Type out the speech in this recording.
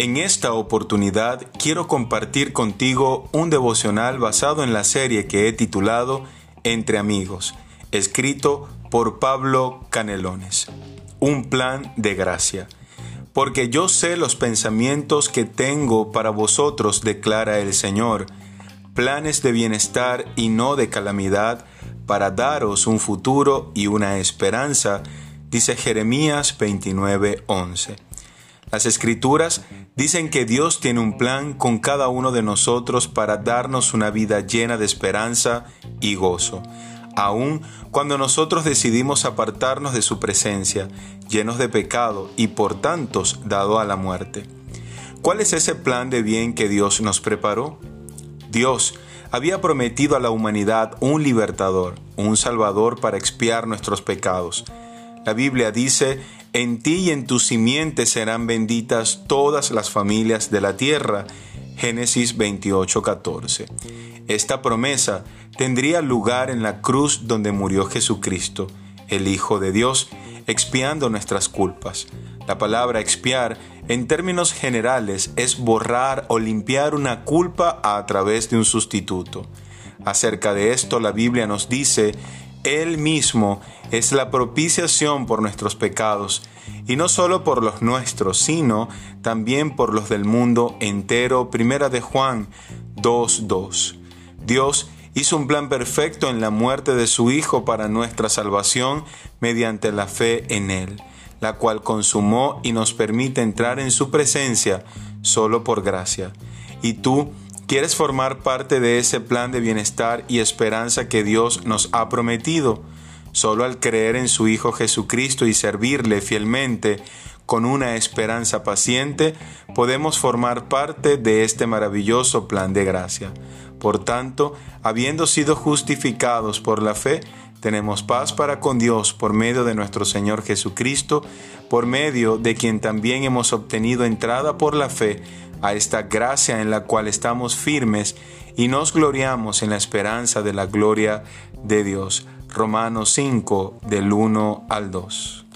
En esta oportunidad quiero compartir contigo un devocional basado en la serie que he titulado Entre amigos, escrito por Pablo Canelones. Un plan de gracia. Porque yo sé los pensamientos que tengo para vosotros, declara el Señor, planes de bienestar y no de calamidad, para daros un futuro y una esperanza, dice Jeremías 29:11. Las escrituras dicen que Dios tiene un plan con cada uno de nosotros para darnos una vida llena de esperanza y gozo, aun cuando nosotros decidimos apartarnos de su presencia, llenos de pecado y por tantos dado a la muerte. ¿Cuál es ese plan de bien que Dios nos preparó? Dios había prometido a la humanidad un libertador, un salvador para expiar nuestros pecados. La Biblia dice en ti y en tu simiente serán benditas todas las familias de la tierra. Génesis 28:14. Esta promesa tendría lugar en la cruz donde murió Jesucristo, el Hijo de Dios, expiando nuestras culpas. La palabra expiar, en términos generales, es borrar o limpiar una culpa a través de un sustituto. Acerca de esto, la Biblia nos dice él mismo es la propiciación por nuestros pecados, y no solo por los nuestros, sino también por los del mundo entero. Primera de Juan 2.2. Dios hizo un plan perfecto en la muerte de su Hijo para nuestra salvación mediante la fe en Él, la cual consumó y nos permite entrar en su presencia solo por gracia. Y tú, ¿Quieres formar parte de ese plan de bienestar y esperanza que Dios nos ha prometido? Solo al creer en su Hijo Jesucristo y servirle fielmente con una esperanza paciente, podemos formar parte de este maravilloso plan de gracia. Por tanto, habiendo sido justificados por la fe, tenemos paz para con Dios por medio de nuestro Señor Jesucristo, por medio de quien también hemos obtenido entrada por la fe a esta gracia en la cual estamos firmes y nos gloriamos en la esperanza de la gloria de Dios. Romanos 5 del 1 al 2.